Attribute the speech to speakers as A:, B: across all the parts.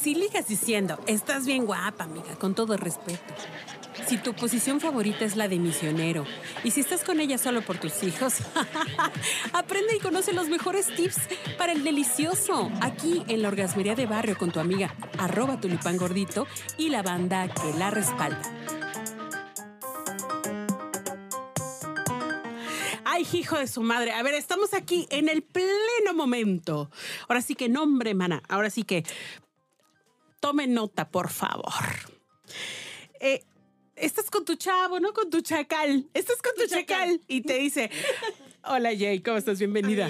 A: Si ligas diciendo, estás bien guapa, amiga, con todo respeto. Si tu posición favorita es la de misionero y si estás con ella solo por tus hijos, aprende y conoce los mejores tips para el delicioso. Aquí en la Orgasmería de Barrio con tu amiga arroba tulipán gordito y la banda que la respalda. Ay, hijo de su madre. A ver, estamos aquí en el pleno momento. Ahora sí que nombre, mana. Ahora sí que tome nota, por favor. Eh, estás con tu chavo, ¿no? Con tu chacal. Estás con tu, chacal. Y te dice, hola Jay, ¿cómo estás? Bienvenida.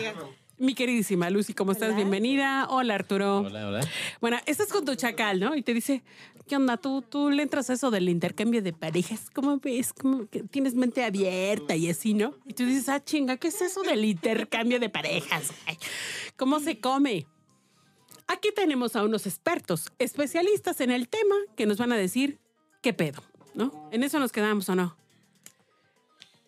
A: Mi queridísima Lucy, ¿cómo estás? Bienvenida. Hola Arturo.
B: Hola, hola.
A: Bueno, estás con tu chacal, ¿no? Y te dice, ¿qué onda? ¿Tú, tú le entras a eso del intercambio de parejas? ¿Cómo ves? ¿Cómo que tienes mente abierta y así, no? Y tú dices, ah, chinga, ¿qué es eso del intercambio de parejas? Ay, ¿Cómo se come? Aquí tenemos a unos expertos, especialistas en el tema, que nos van a decir qué pedo, ¿no? En eso nos quedamos o no.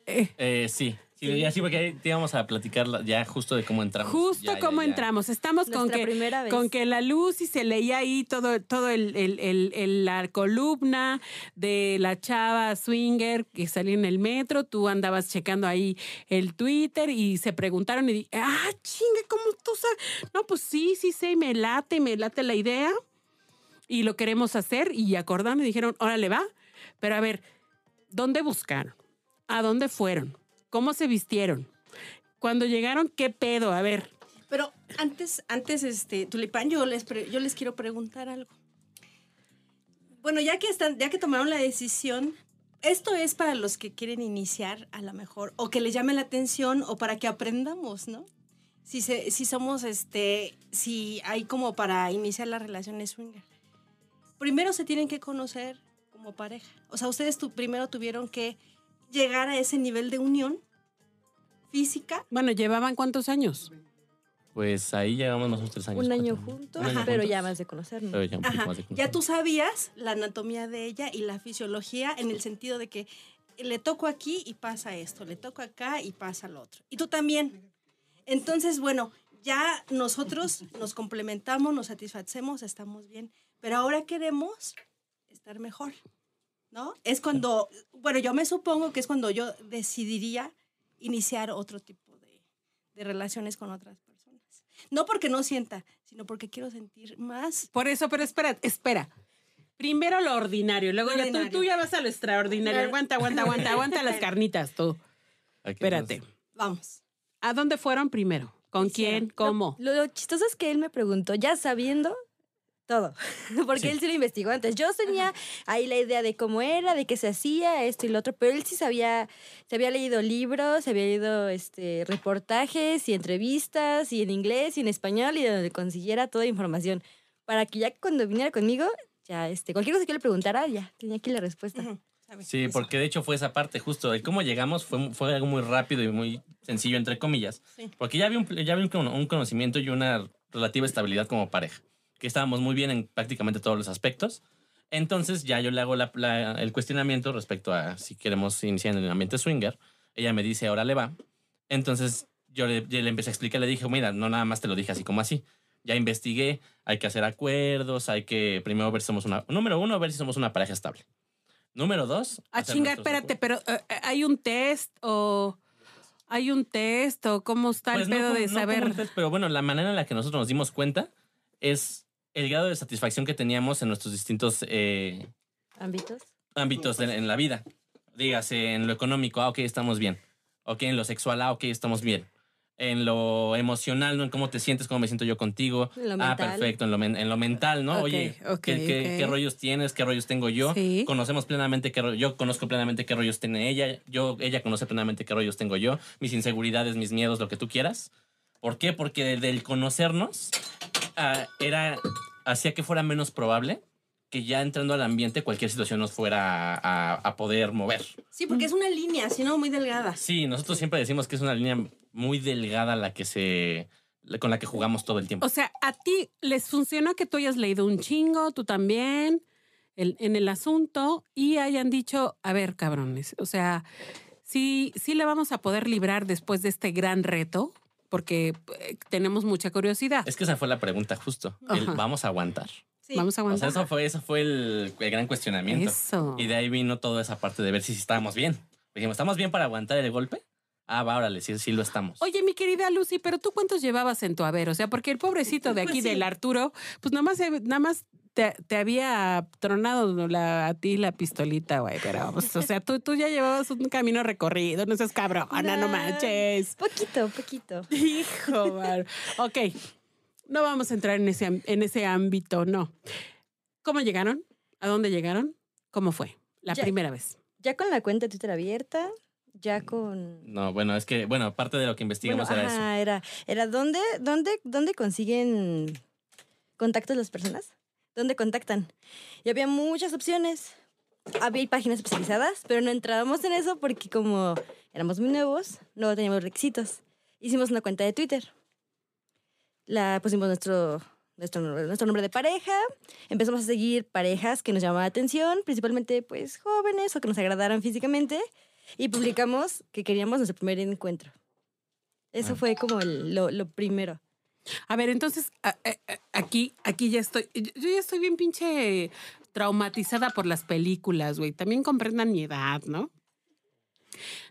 A: Eh,
B: Eh, sí. Sí, ya sí, porque te íbamos a platicar la- ya justo de cómo entramos.
A: Justo
B: Ya, ya,
A: como
B: ya.
A: entramos. Estamos con que,
C: primera vez.
A: con que la luz y se leía ahí todo, todo el, el- el- el- la columna de la chava swinger que salía en el metro. Tú andabas checando ahí el Twitter y se preguntaron y di- ah, chingue, ¿cómo tú sabes? No, pues sí, sí sé, me late, me late la idea y lo queremos hacer y acordaron y dijeron, órale, va. Pero a ver, ¿dónde buscaron? ¿A dónde fueron? ¿Cómo se vistieron? Cuando llegaron, ¿qué pedo? A ver,
D: Pero antes, antes, este, Tulipán, yo les, yo les quiero preguntar algo. Bueno, ya que están, ya que tomaron la decisión, esto es para los que quieren iniciar a lo mejor, o que les llame la atención, o para que aprendamos, ¿no? Si, se, si somos, este, si hay como para iniciar las relaciones swinger. Primero se tienen que conocer como pareja. O sea, ustedes tu- primero tuvieron que llegar a ese nivel de unión física
A: Bueno, ¿llevaban cuántos años?
B: Pues ahí llevamos nosotros tres años.
C: Un año
B: cuatro.
C: juntos,
B: Un año
C: pero
B: juntos.
C: ya más de conocernos.
B: Pero ya un más de
D: Ya tú sabías la anatomía de ella y la fisiología en el sentido de que le toco aquí y pasa esto, le toco acá y pasa lo otro. Y tú también. Entonces, bueno, ya nosotros nos complementamos, nos satisfacemos, estamos bien, pero ahora queremos estar mejor, ¿no? Es cuando, bueno, yo me supongo que es cuando yo decidiría iniciar otro tipo de, de relaciones con otras personas. No porque no sienta, sino porque quiero sentir más
A: Por eso, pero espera, espera. Primero lo ordinario, luego
D: Lo
A: ya tú, ya vas a lo extraordinario. Aguanta, aguanta, aguanta, aguanta las carnitas tú. Espérate.
D: Vamos.
A: ¿A dónde fueron primero? ¿Con quién? ¿Cómo?
C: Lo, lo chistoso es que él me preguntó, ya sabiendo todo, porque
B: Sí.
C: él sí lo investigó antes. Yo tenía ahí la idea de cómo era, de qué se hacía, esto y lo otro, pero él sí sabía, se había leído libros, se había leído este, reportajes y entrevistas, y en inglés y en español, y de donde consiguiera toda información, para que ya cuando viniera conmigo, ya este, cualquier cosa que yo le preguntara, ya tenía aquí la respuesta.
B: Sí, porque de hecho fue esa parte, justo. El cómo llegamos fue, fue algo muy rápido y muy sencillo, entre comillas.
D: Sí.
B: Porque ya había, un, ya había un conocimiento y una relativa estabilidad como pareja. Que estábamos muy bien en prácticamente todos los aspectos. Entonces ya yo le hago la- la- el cuestionamiento respecto a si queremos iniciar en el ambiente swinger. Ella me dice, ahora le va. Entonces yo le, yo le empecé a explicar, le dije, mira, no nada más te lo dije así como así. Ya investigué, hay que hacer acuerdos, hay que primero ver si somos una... Número uno, ver si somos una pareja estable. Número dos...
A: Ah,
B: hacer
A: chinga,
B: nuestros
A: espérate, pero eh, eh, ¿hay un test o hay un test o cómo está
B: Pues
A: el
B: no
A: pedo de
B: no
A: saber?
B: test, pero bueno, la manera en la que nosotros nos dimos cuenta es el grado de satisfacción que teníamos en nuestros distintos eh,
C: ¿Ámbitos?
B: ámbitos en la vida. Dígase, en lo económico, ah, ok, estamos bien. Ok, en lo sexual, ah, ok, estamos bien. En lo emocional, ¿no? En cómo te sientes, cómo me siento yo contigo.
C: Lo
B: ah,
C: mental.
B: perfecto. En lo, en lo mental, ¿no? Oye,
A: ok,
B: ¿qué, qué-
A: ok.
B: qué rollos tienes? ¿Qué rollos tengo yo?
A: Sí.
B: Conocemos plenamente qué Yo conozco plenamente qué rollos tiene ella. Yo, ella conoce plenamente qué rollos tengo yo. Mis inseguridades, mis miedos, lo que tú quieras. ¿Por qué? Porque del conocernos ah, era hacía que fuera menos probable que ya entrando al ambiente cualquier situación nos fuera a, a- a poder mover.
D: Sí, porque es una línea, si no, muy delgada.
B: Sí, nosotros siempre decimos que es una línea muy delgada la que se con la que jugamos todo el tiempo.
A: O sea, a ti les funciona que tú hayas leído un chingo, tú también, el- en el asunto, y hayan dicho, a ver, cabrones, o sea, sí, sí le vamos a poder librar después de este gran reto, porque eh, tenemos mucha curiosidad.
B: Es que esa fue la pregunta justo. El. ¿Vamos a aguantar?
D: Sí.
A: Vamos a
B: O sea,
A: aguantar.
B: eso fue, eso fue el, el gran cuestionamiento.
A: Eso.
B: Y de ahí vino toda esa parte de ver si estábamos bien. Dijimos, ¿estamos bien para aguantar el golpe? Ah, va, órale, sí, sí lo estamos.
A: Oye, mi querida Lucy, pero tú cuántos llevabas en tu haber? O sea, porque el pobrecito de aquí
D: Pues sí.
A: del Arturo, pues nada más, nada más te, te había tronado la- a ti la pistolita, güey. Pero, pues, o sea, tú, tú ya llevabas un camino recorrido, no seas cabrona, no manches.
C: Poquito, poquito.
A: Hijo, man. Ok, no vamos a entrar en ese, en ese ámbito, no. ¿Cómo llegaron? ¿A dónde llegaron? ¿Cómo fue? La
C: Ya-
A: primera vez.
C: Ya con la cuenta de Twitter abierta, ya con...
B: No, bueno, es que, bueno, parte de lo que investigamos
C: Bueno,
B: era eso.
C: ajá, era, era ¿dónde, dónde, dónde consiguen contactos las personas? ¿Dónde contactan? Y había muchas opciones. Había páginas especializadas, pero no entrábamos en eso porque como éramos muy nuevos, no teníamos requisitos. Hicimos una cuenta de Twitter. La pusimos nuestro, nuestro, nuestro nombre de pareja. Empezamos a seguir parejas que nos llamaban la atención, principalmente pues jóvenes o que nos agradaran físicamente. Y publicamos que queríamos nuestro primer encuentro. Eso
B: Ah.
C: fue como el- lo, lo primero.
A: A ver, entonces, a- aquí, aquí ya estoy, yo ya estoy bien pinche traumatizada por las películas, güey. También comprendan mi edad, ¿no?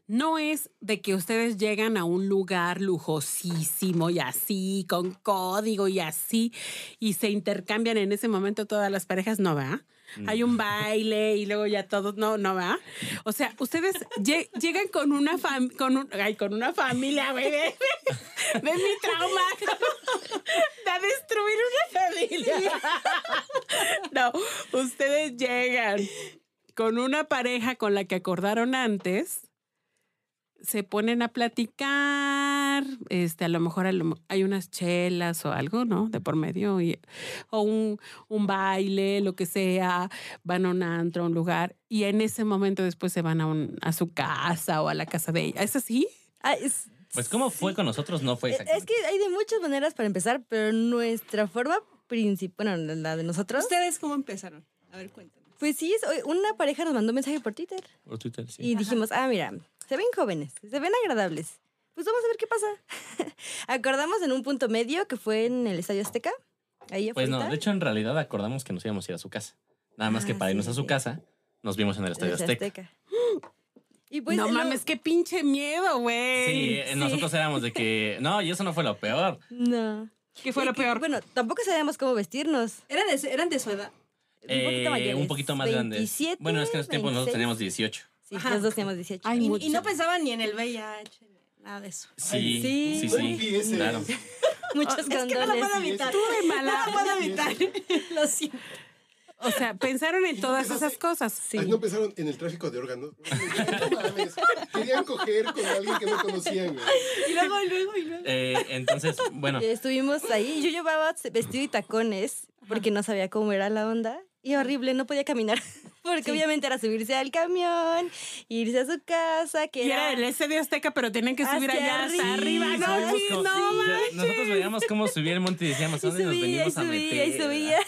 A: No es de que ustedes llegan a un lugar lujosísimo y así, con código y así, y se intercambian en ese momento todas las parejas, ¿no va? Hay un baile y luego ya todos, no, no va. O sea, ustedes lle- llegan con una fam con un, ay, con una familia, güey. Ve, ve mi trauma de destruir una familia. No, ustedes llegan con una pareja con la que acordaron antes, se ponen a platicar, este, a lo mejor a lo mo- hay unas chelas o algo, ¿no? De por medio, y- o un, un baile, lo que sea, van a un antro, a un lugar, y en ese momento después se van a, un, a su casa o a la casa de ella. ¿Es así?
C: Ah, es,
B: Pues, ¿cómo fue con nosotros? No fue
C: es
B: exactamente.
C: que hay de muchas maneras para empezar, pero nuestra forma principal, bueno, la de nosotros,
D: ¿Ustedes cómo empezaron? A ver, cuéntanos.
C: pues sí, es- una pareja nos mandó un mensaje por Twitter
B: Por Twitter, sí.
C: y dijimos, ah, mira, se ven jóvenes, se ven agradables. Pues vamos a ver qué pasa. Acordamos en un punto medio que fue en el Estadio Azteca. Ahí
B: Pues no, de hecho, en realidad acordamos que nos íbamos a ir a su casa. Nada más que
C: Ah,
B: para irnos a su
C: sí.
B: casa, nos vimos en el
C: en
B: Estadio
C: el
B: Azteca.
C: Y pues
A: no
C: lo-
A: mames, qué pinche miedo, güey.
B: Sí, eh, nosotros éramos de que. No, y eso no fue lo peor.
C: No.
A: ¿Qué fue
C: Y
A: lo
C: que,
A: peor?
C: Bueno, tampoco sabíamos cómo vestirnos.
D: ¿Eran de, su- eran de su edad?
C: Un
B: Eh,
C: poquito mayores.
B: un poquito más grandes.
C: 27,
B: Bueno, es que en ese tiempo nosotros
C: 26.
B: teníamos 18.
C: Sí,
D: Ajá.
C: los dos teníamos 18.
A: Ay,
D: Y, y no pensaban ni en el VIH, nada de eso.
B: Sí,
C: Sí.
B: sí, sí.
E: ese.
B: Claro.
C: Muchos
D: Es que no lo
C: condones.
D: puedo evitar.
A: Tú de mala.
D: No lo puedo evitar. Lo siento.
A: O sea, pensaron en todas esas cosas.
C: Sí.
E: Ay, no pensaron en el tráfico de órganos. No mames. Querían coger con alguien que no conocían. güey.
D: Y luego, y luego, y luego.
B: Eh, entonces, bueno,
C: Estuvimos ahí. Yo llevaba vestido y tacones porque no sabía cómo era la onda. Y horrible, no podía caminar. Porque obviamente era subirse al camión, irse a su casa, que
A: Y
C: era...
A: era el estadio Azteca, pero tenían que subir
C: Hacia
A: allá hasta
C: arriba.
A: arriba. No, sí, no, manches.
B: nosotros veíamos cómo subía el monte y decíamos, ¿a
C: y
B: dónde nos
C: subía, y
B: venimos a
C: subía, y subía.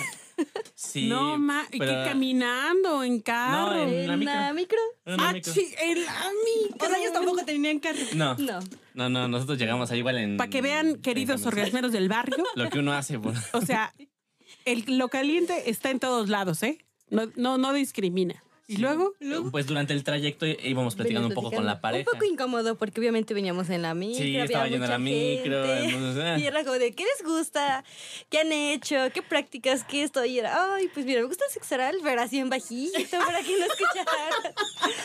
B: Sí.
A: no, ma, y que
B: pero-
A: caminando en carro.
B: en-
C: En
B: la micro.
C: la micro.
A: Ah,
B: micro.
A: en la micro.
D: O sea, ellos tampoco tenían carro.
B: No,
C: No.
B: no, no, nosotros llegamos ahí igual en...
A: Para que vean, queridos orgasmeros del barrio,
B: Lo que uno hace, bueno.
A: o sea, el, lo caliente está en todos lados, ¿eh? No, no, no discrimina. Y luego,
B: Pues durante el trayecto íbamos platicando un poco con la pareja.
C: Un poco incómodo porque obviamente veníamos en la micro.
B: Sí, estaba llena la micro, entonces, eh.
C: Y era como de, ¿qué les gusta? ¿Qué han hecho? ¿Qué prácticas? ¿Qué esto? Y era, ay, pues mira, me gusta el sexo oral, pero así en bajito para que no escucharan.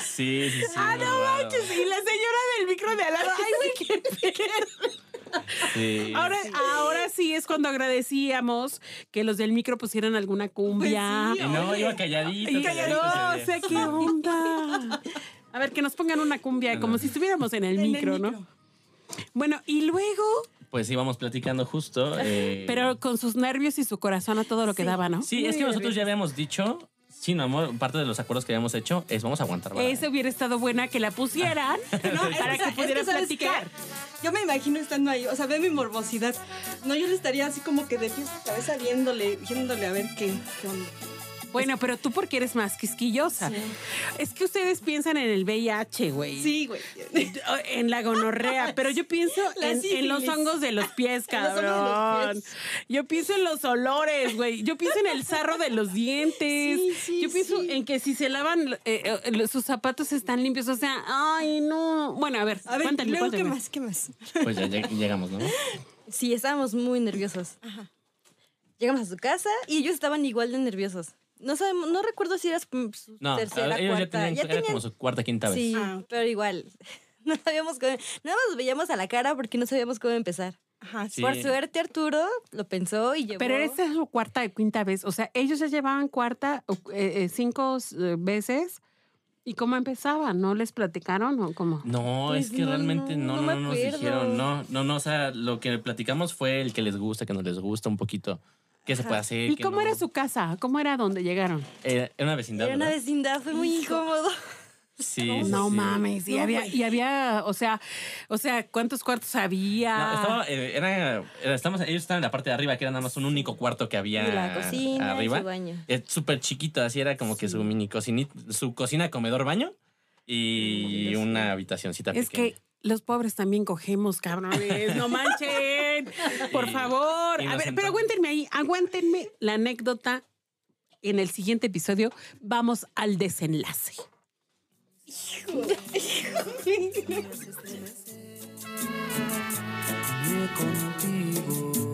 B: Sí, sí, sí.
A: ah, no manches, y la señora del micro de al lado, ay, güey, qué
B: Sí.
A: Ahora, ahora sí es cuando agradecíamos que los del micro pusieran alguna cumbia.
B: Y no, iba calladito.
A: Y
B: calladito
A: no sé qué onda. A ver, que nos pongan una cumbia, como si estuviéramos en el
D: En el
A: micro, ¿no?
D: micro.
A: Bueno, y luego,
B: Pues íbamos platicando justo. eh,
A: pero con sus nervios y su corazón a todo lo que daba, ¿no?
B: Sí, es que nosotros ya habíamos dicho, sí, no, amor, parte de los acuerdos que habíamos hecho es vamos a aguantar. vara.
A: Ese hubiera estado buena que la pusieran
D: No, es
A: para que
D: es
A: pudieran
D: ¿sabes qué?
A: platicar.
D: Yo me imagino estando ahí, o sea, ve mi morbosidad. No, yo le estaría así como que de pies a cabeza viéndole, viéndole a ver qué, qué onda.
A: Bueno, pero tú porque eres más quisquillosa. Es que ustedes piensan en el VIH, güey.
D: Sí, güey.
A: En la gonorrea, pero yo pienso en, en los hongos de los pies,
C: Los de los
A: cabrón.
C: pies.
A: Yo pienso en los olores, güey. Yo pienso en el sarro de los dientes.
D: Sí, sí,
A: yo pienso
D: sí.
A: en que si se lavan, eh, eh, sus zapatos están limpios. O sea, ay, no. Bueno, a ver,
D: A ver,
A: cuéntale,
D: luego, ¿qué más? ¿Qué más?
B: Pues ya lleg- llegamos, ¿no?
C: Sí, estábamos muy nerviosos. Llegamos a su casa y ellos estaban igual de nerviosos. No sabemos, no recuerdo si era su su
B: No,
C: tercera,
B: ellos ya
C: cuarta.
B: tenían, era como su cuarta, quinta vez.
C: Sí,
D: Ah,
C: pero igual. No sabíamos cómo. Nada más nos veíamos a la cara porque no sabíamos cómo empezar.
D: Ajá, sí.
C: Por suerte, Arturo lo pensó y llevó.
A: Pero esta es su cuarta y quinta vez. O sea, ellos ya llevaban cuarta, o, eh, eh, cinco eh, veces. ¿Y cómo empezaban? ¿No les platicaron o cómo?
B: No,
C: Pues
B: es que
C: no,
B: realmente
C: no,
B: no,
C: no
B: no, nos dijeron, no, no, no, o sea, lo que platicamos fue el que les gusta, que no les gusta un poquito, qué se puede hacer.
A: ¿Y
B: qué
A: cómo
B: no.
A: era su casa? ¿Cómo era donde llegaron?
B: Era, era una vecindad,
C: Era una
B: ¿verdad?
C: vecindad, fue muy incómodo.
B: Sí, sí,
A: No
B: sí.
A: mames, y
C: No,
A: había, y había, o sea, o sea, ¿cuántos cuartos había?
B: No, estaba, eh, era, era- estamos, ellos estaban en la parte de arriba, que era nada más un único cuarto que había
C: Y la cocina, y
B: arriba.
C: su baño.
B: Es súper chiquito, así era como que su mini cocina, su cocina, comedor, baño y una habitacioncita
A: es
B: pequeña.
A: que los pobres también cogemos, cabrones. No manchen. Por favor. A ver, pero aguántenme ahí, aguántenme la anécdota. En el siguiente episodio vamos al desenlace.
F: Soñé contigo